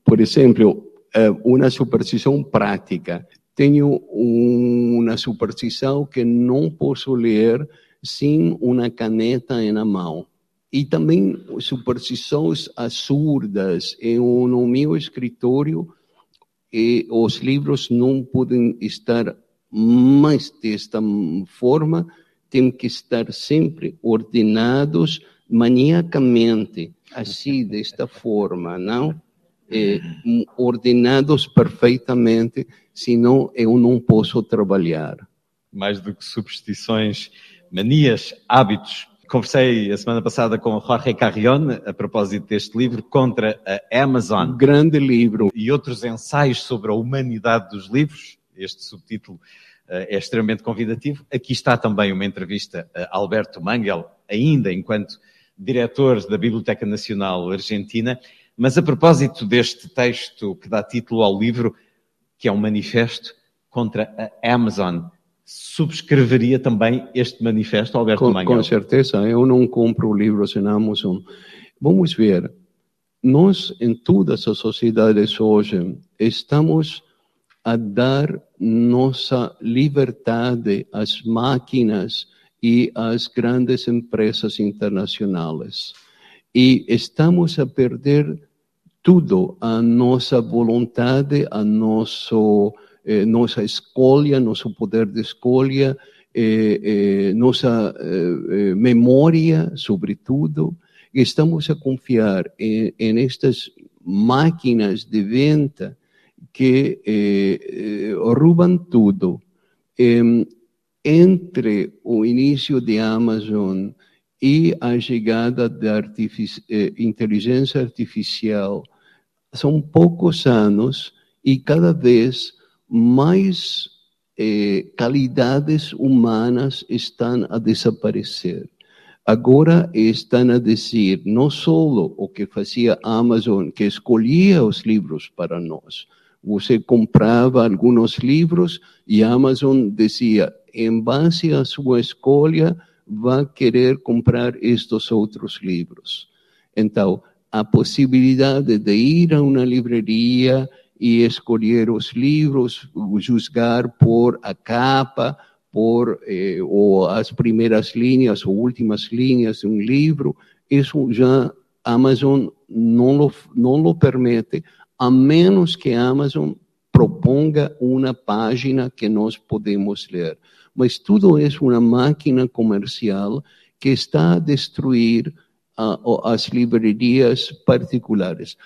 Por exemplo, uma superstição prática. Tenho uma superstição que não posso ler sem uma caneta na mão. E também superstições absurdas. No meu escritório, os livros não podem estar mas desta forma temos que estar sempre ordenados maniacamente, assim, desta forma, não? É, ordenados perfeitamente, senão eu não posso trabalhar. Mais do que superstições, manias, hábitos. Conversei a semana passada com Jorge Carrion a propósito deste livro, Contra a Amazon. Um grande livro. E outros ensaios sobre a humanidade dos livros. Este subtítulo é extremamente convidativo. Aqui está também uma entrevista a Alberto Mangel, ainda enquanto diretor da Biblioteca Nacional Argentina. Mas a propósito deste texto que dá título ao livro, que é um manifesto contra a Amazon, subscreveria também este manifesto, Alberto com? Com certeza, eu não compro livros em Amazon. Vamos ver, nós em todas as sociedades hoje estamos a dar nossa liberdade às máquinas e às grandes empresas internacionais. E estamos a perder tudo, a nossa vontade, a nosso, eh, nossa escolha, nosso poder de escolha, eh, eh, nossa eh, eh, memória, sobretudo. Estamos a confiar em, em estas máquinas de venda que eh, roubam tudo. Entre o início de Amazon e a chegada da eh, inteligência artificial, são poucos anos e cada vez mais eh, qualidades humanas estão a desaparecer. Agora estão a dizer não só o que fazia Amazon, que escolhia os livros para nós. Você comprava alguns livros e Amazon dizia, em base à sua escolha, vai querer comprar estes outros livros. Então, a possibilidade de ir a uma livraria e escolher os livros, julgar por a capa, por eh, ou as primeiras linhas ou últimas linhas de um livro, isso já Amazon não lo, não lo permite, a menos que Amazon proponga uma página que nós podemos ler. Mas tudo é uma máquina comercial que está a destruir uh, as livrarias particulares.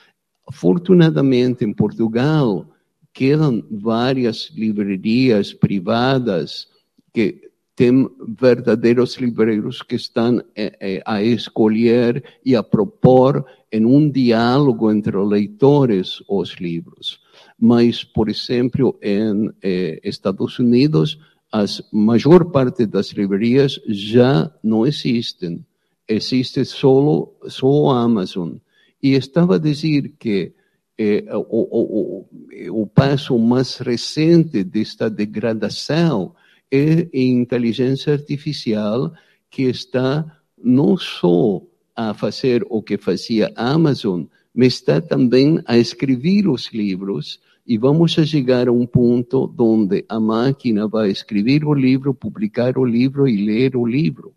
Afortunadamente, em Portugal, quedam várias livrarias privadas que têm verdadeiros livreiros que estão eh, eh, a escolher e a propor em um diálogo entre leitores os livros. Mas, por exemplo, em eh, Estados Unidos, a maior parte das livrarias já não existem. Existe só, só a Amazon. E estava a dizer que eh, o, o, o passo mais recente desta degradação é a inteligência artificial que está não só a fazer o que fazia a Amazon, mas está também a escrever os livros e vamos a chegar a um ponto onde a máquina vai escrever o livro, publicar o livro e ler o livro.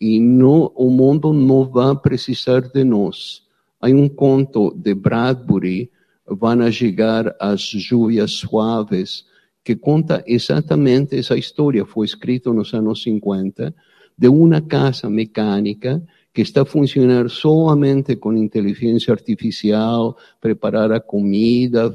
E no, o mundo não vai precisar de nós. Há um conto de Bradbury, Vão chegar as Lluvias Suaves, que conta exatamente essa história. Foi escrito nos anos 50, de uma casa mecânica que está a funcionar somente com inteligência artificial, preparar a comida,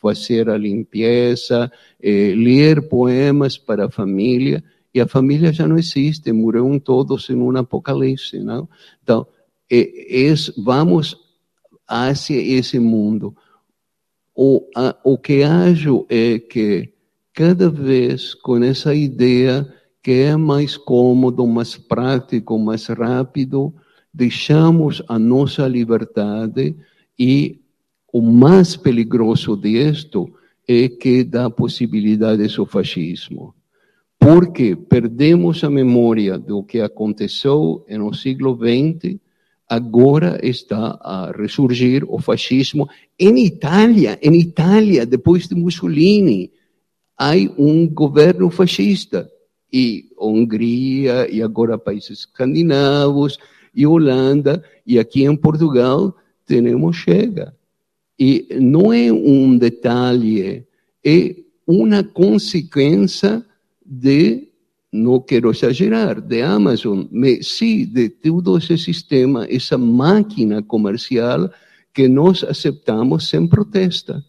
fazer a limpeza, eh, ler poemas para a família, e a família já não existe, morreram todos em um apocalipse. Não? Então, é, é, vamos hacia esse mundo. O, a, o que acho é que cada vez com essa ideia que é mais cômodo, mais prático, mais rápido, deixamos a nossa liberdade e o mais perigoso disto é que dá possibilidades ao fascismo. Porque perdemos a memória do que aconteceu no século XX agora está a ressurgir o fascismo em Itália. Em Itália, depois de Mussolini, há um governo fascista. E Hungria, e agora países escandinavos, e Holanda, e aqui em Portugal, temos Chega. E não é um detalhe, é uma consequência de, não quero exagerar, de Amazon, mas sim de todo esse sistema, essa máquina comercial que nós aceitamos sem protesta.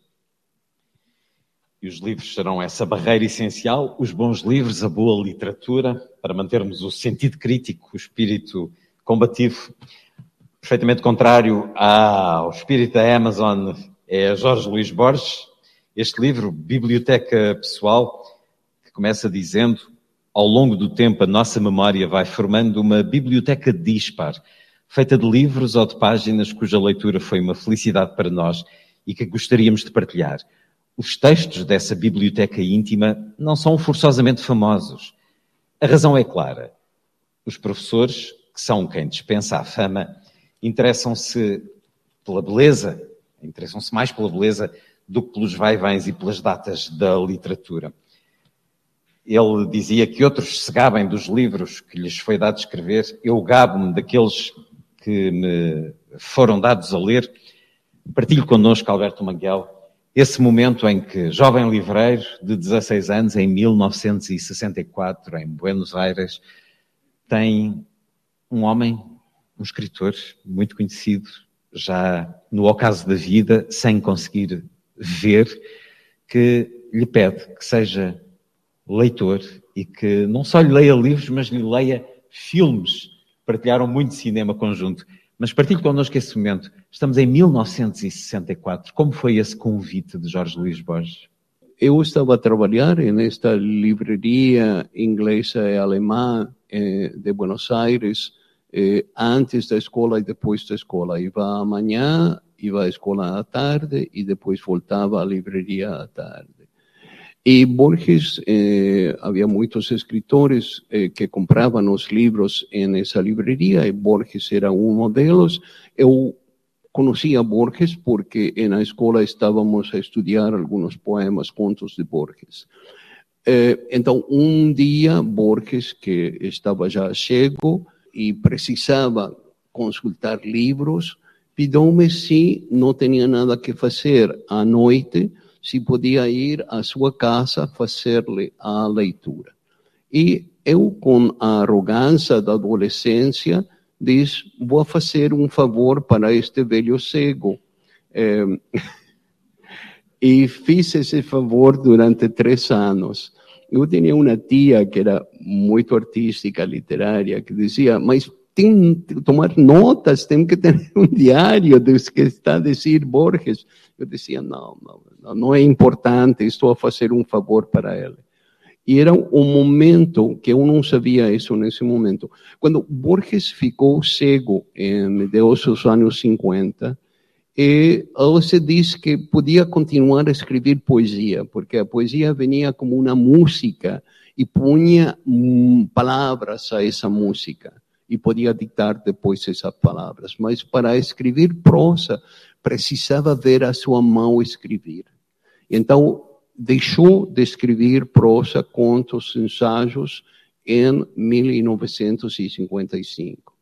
E os livros serão essa barreira essencial, os bons livros, a boa literatura, para mantermos o sentido crítico, o espírito combativo. Perfeitamente contrário ao espírito da Amazon é Jorge Luís Borges. Este livro, Biblioteca Pessoal, que começa dizendo: ao longo do tempo, a nossa memória vai formando uma biblioteca dispar, feita de livros ou de páginas cuja leitura foi uma felicidade para nós e que gostaríamos de partilhar. Os textos dessa biblioteca íntima não são forçosamente famosos. A razão é clara. Os professores, que são quem dispensa a fama, interessam-se pela beleza, interessam-se mais pela beleza do que pelos vai-vens e pelas datas da literatura. Ele dizia que outros se gabem dos livros que lhes foi dado escrever, eu gabo-me daqueles que me foram dados a ler. Partilho connosco, Alberto Manguel, esse momento em que, jovem livreiro de 16 anos, em 1964, em Buenos Aires, tem um homem, um escritor muito conhecido, já no ocaso da vida, sem conseguir ver, que lhe pede que seja leitor e que não só lhe leia livros, mas lhe leia filmes. Partilharam muito cinema conjunto. Mas partilhe connosco esse momento. Estamos em 1964. Como foi esse convite de Jorge Luís Borges? Eu estava a trabalhar nesta livraria inglesa e alemã eh, de Buenos Aires eh, antes da escola e depois da escola. Iba amanhã, iba à escola à tarde e depois voltava à livraria à tarde. E Borges, eh, havia muitos escritores eh, que compravam os livros nessa livraria e Borges era um deles. Eu conhecia Borges porque na escola estávamos a estudar alguns poemas, contos de Borges. Eh, então, um dia, Borges, que estava já cego e precisava consultar livros, pediu-me se não tinha nada que fazer à noite se podia ir à sua casa fazer-lhe a leitura. E eu, com a arrogância da adolescência, diz: vou fazer um favor para este velho cego. É, e fiz esse favor durante três anos. Eu tinha uma tia que era muito artística, literária, que dizia: mas tem que tomar notas, tem que ter um [laughs] diário dos que está a dizer Borges. Eu dizia: não, não, não é importante, estou a fazer um favor para ele. E era um momento que eu não sabia isso nesse momento. Quando Borges ficou cego em meados dos anos 50, e ele se diz que podia continuar a escrever poesia, porque a poesia vinha como uma música e punha hum, palavras a essa música e podia ditar depois essas palavras. Mas para escrever prosa, precisava ver a sua mão escrever. Então, deixou de escrever prosa, contos, ensaios em 1955.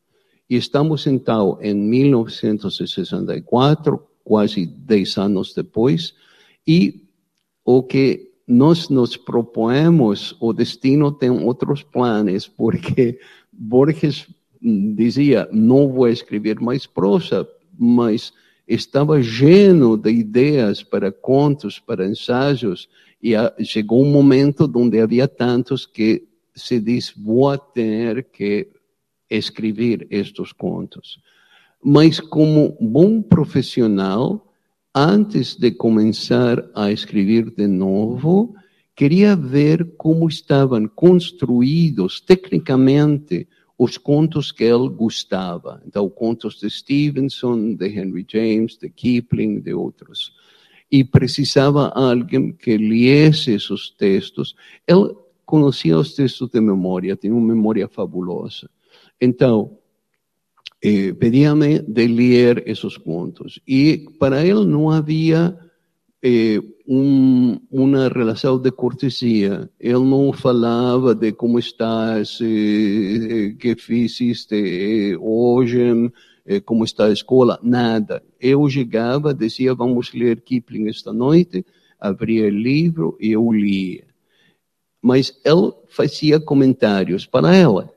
E estamos então em 1964, quase 10 anos depois, e o que nós nos propomos, o destino tem outros planos, porque [laughs] Borges dizia: não vou escrever mais prosa, mas estava lleno de ideias para contos, para ensaios, e chegou um momento onde havia tantos que se diz, vou ter que escrever estes contos. Mas como bom profissional, antes de começar a escrever de novo, queria ver como estavam construídos tecnicamente os contos que ele gostava. Então, contos de Stevenson, de Henry James, de Kipling, de outros. E precisava alguém que liesse esses textos. Ele conhecia os textos de memória, tinha uma memória fabulosa. Então, eh, pedia-me de ler esses contos. E para ele não havia eh, um, uma relação de cortesia. Ele não falava de como estás, eh, que fizeste eh, hoje, eh, como está a escola, nada. Eu chegava, dizia, vamos ler Kipling esta noite, abria o livro e eu lia. Mas ele fazia comentários para ela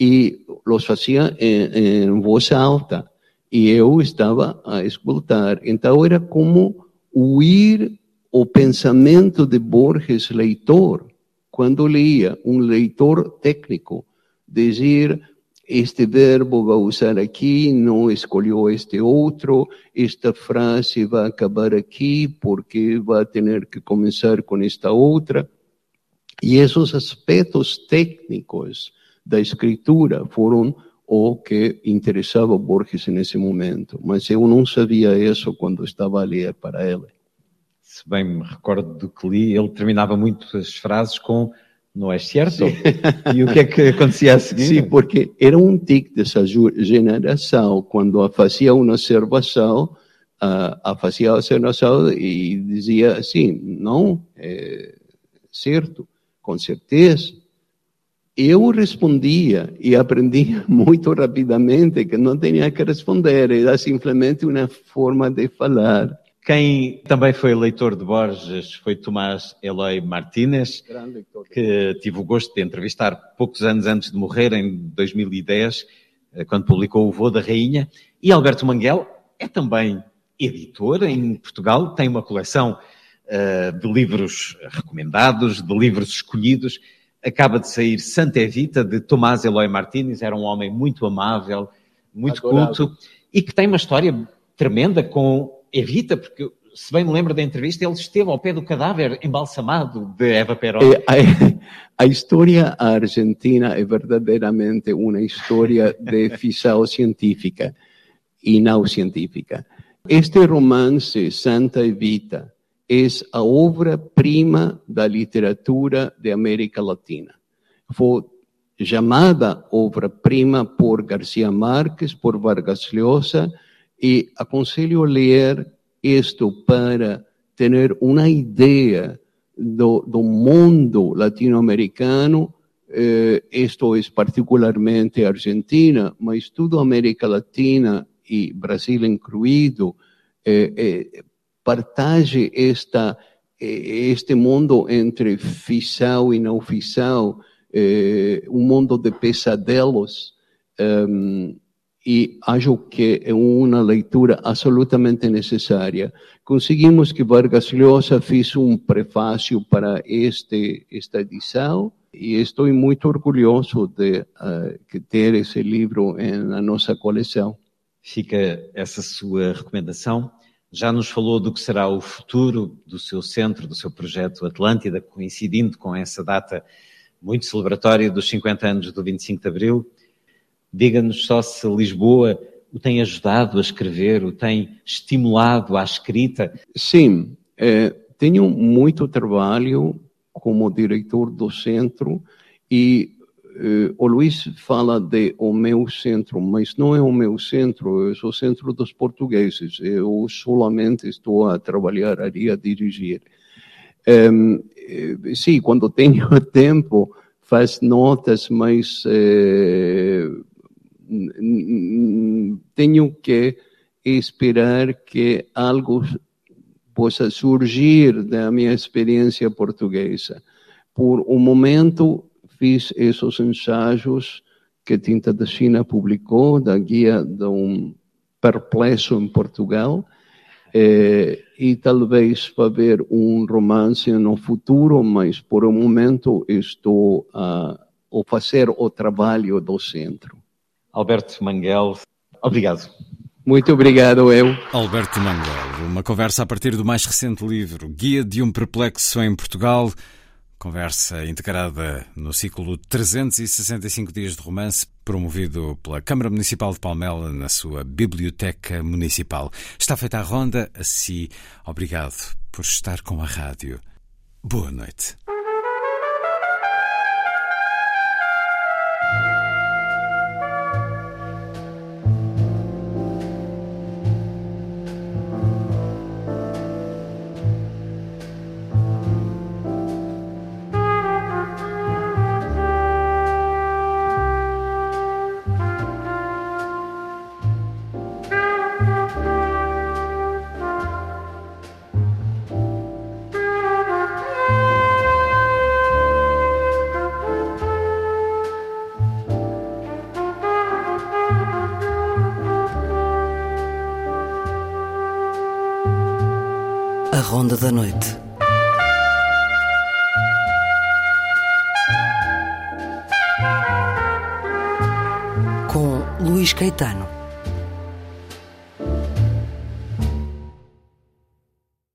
e os fazia em, em voz alta e eu estava a escutar. Então era como ouvir o pensamento de Borges leitor, quando lia, um leitor técnico, dizer este verbo vai usar aqui, não escolheu este outro, esta frase vai acabar aqui porque vai ter que começar com esta outra. E esses aspectos técnicos da escritura foram o que interessava Borges nesse momento. Mas eu não sabia isso quando estava a ler para ele. Se bem me recordo do que li, ele terminava muito as frases com não é certo? E o que é que acontecia a seguir? Sim, porque era um tic dessa geração, quando fazia uma observação, a fazia a observação e dizia assim, não, é certo, com certeza. Eu respondia e aprendia [laughs] muito rapidamente que não tinha que responder, era simplesmente uma forma de falar. Quem também foi leitor de Borges foi Tomás Eloy Martínez, que tive o gosto de entrevistar poucos anos antes de morrer, em 2010, eh, quando publicou O Vô da Rainha. E Alberto Manguel é também editor em Portugal, tem uma coleção uh, de livros recomendados, de livros escolhidos. Acaba de sair Santa Evita, de Tomás Eloy Martínez, era um homem muito amável, muito Adorado. culto, e que tem uma história tremenda com evita, porque se bem me lembro da entrevista, ele esteve ao pé do cadáver embalsamado de Eva Perón. É, a, [laughs] a, história argentina é verdadeiramente uma história de [laughs] ficção científica e não científica. Este romance, Santa Evita, é a obra-prima da literatura de América Latina. Foi chamada obra-prima por Garcia Marques, por Vargas Llosa, e aconselho a ler isto para ter uma ideia do, do mundo latino-americano. Eh, isto é particularmente Argentina, mas tudo América Latina e Brasil incluído, eh, eh, partage esta, eh, este mundo entre ficção e não ficção, eh, um mundo de pesadelos. Um, e acho que é uma leitura absolutamente necessária. Conseguimos que Vargas Llosa fez um prefácio para este, esta edição e estou muito orgulhoso de uh, ter esse livro na nossa coleção. Fica essa sua recomendação. Já nos falou do que será o futuro do seu centro, do seu projeto Atlântida, coincidindo com essa data muito celebratória dos 50 anos do 25 de Abril. Diga-nos só se Lisboa o tem ajudado a escrever, o tem estimulado à escrita. Sim, é, tenho muito trabalho como diretor do centro e o Luiz fala de o meu centro, mas não é o meu centro, é o centro dos portugueses. Eu solamente estou a trabalhar ali, a dirigir. É, sim, quando [laughs] tenho tempo, faz notas, mas eh, tenho que esperar que algo possa surgir da minha experiência portuguesa. Por um momento, fiz esses ensaios que Tinta da China publicou, da guia de um perplexo em Portugal, eh, e talvez para ver um romance no futuro, mas por um momento estou a, a fazer o trabalho do centro. Alberto Manguel, obrigado. Muito obrigado, eu. Alberto Manguel, uma conversa a partir do mais recente livro, Guia de um Perplexo em Portugal. Conversa integrada no ciclo 365 Dias de Romance, promovido pela Câmara Municipal de Palmela na sua Biblioteca Municipal. Está feita a ronda, assim, obrigado por estar com a rádio. Boa noite.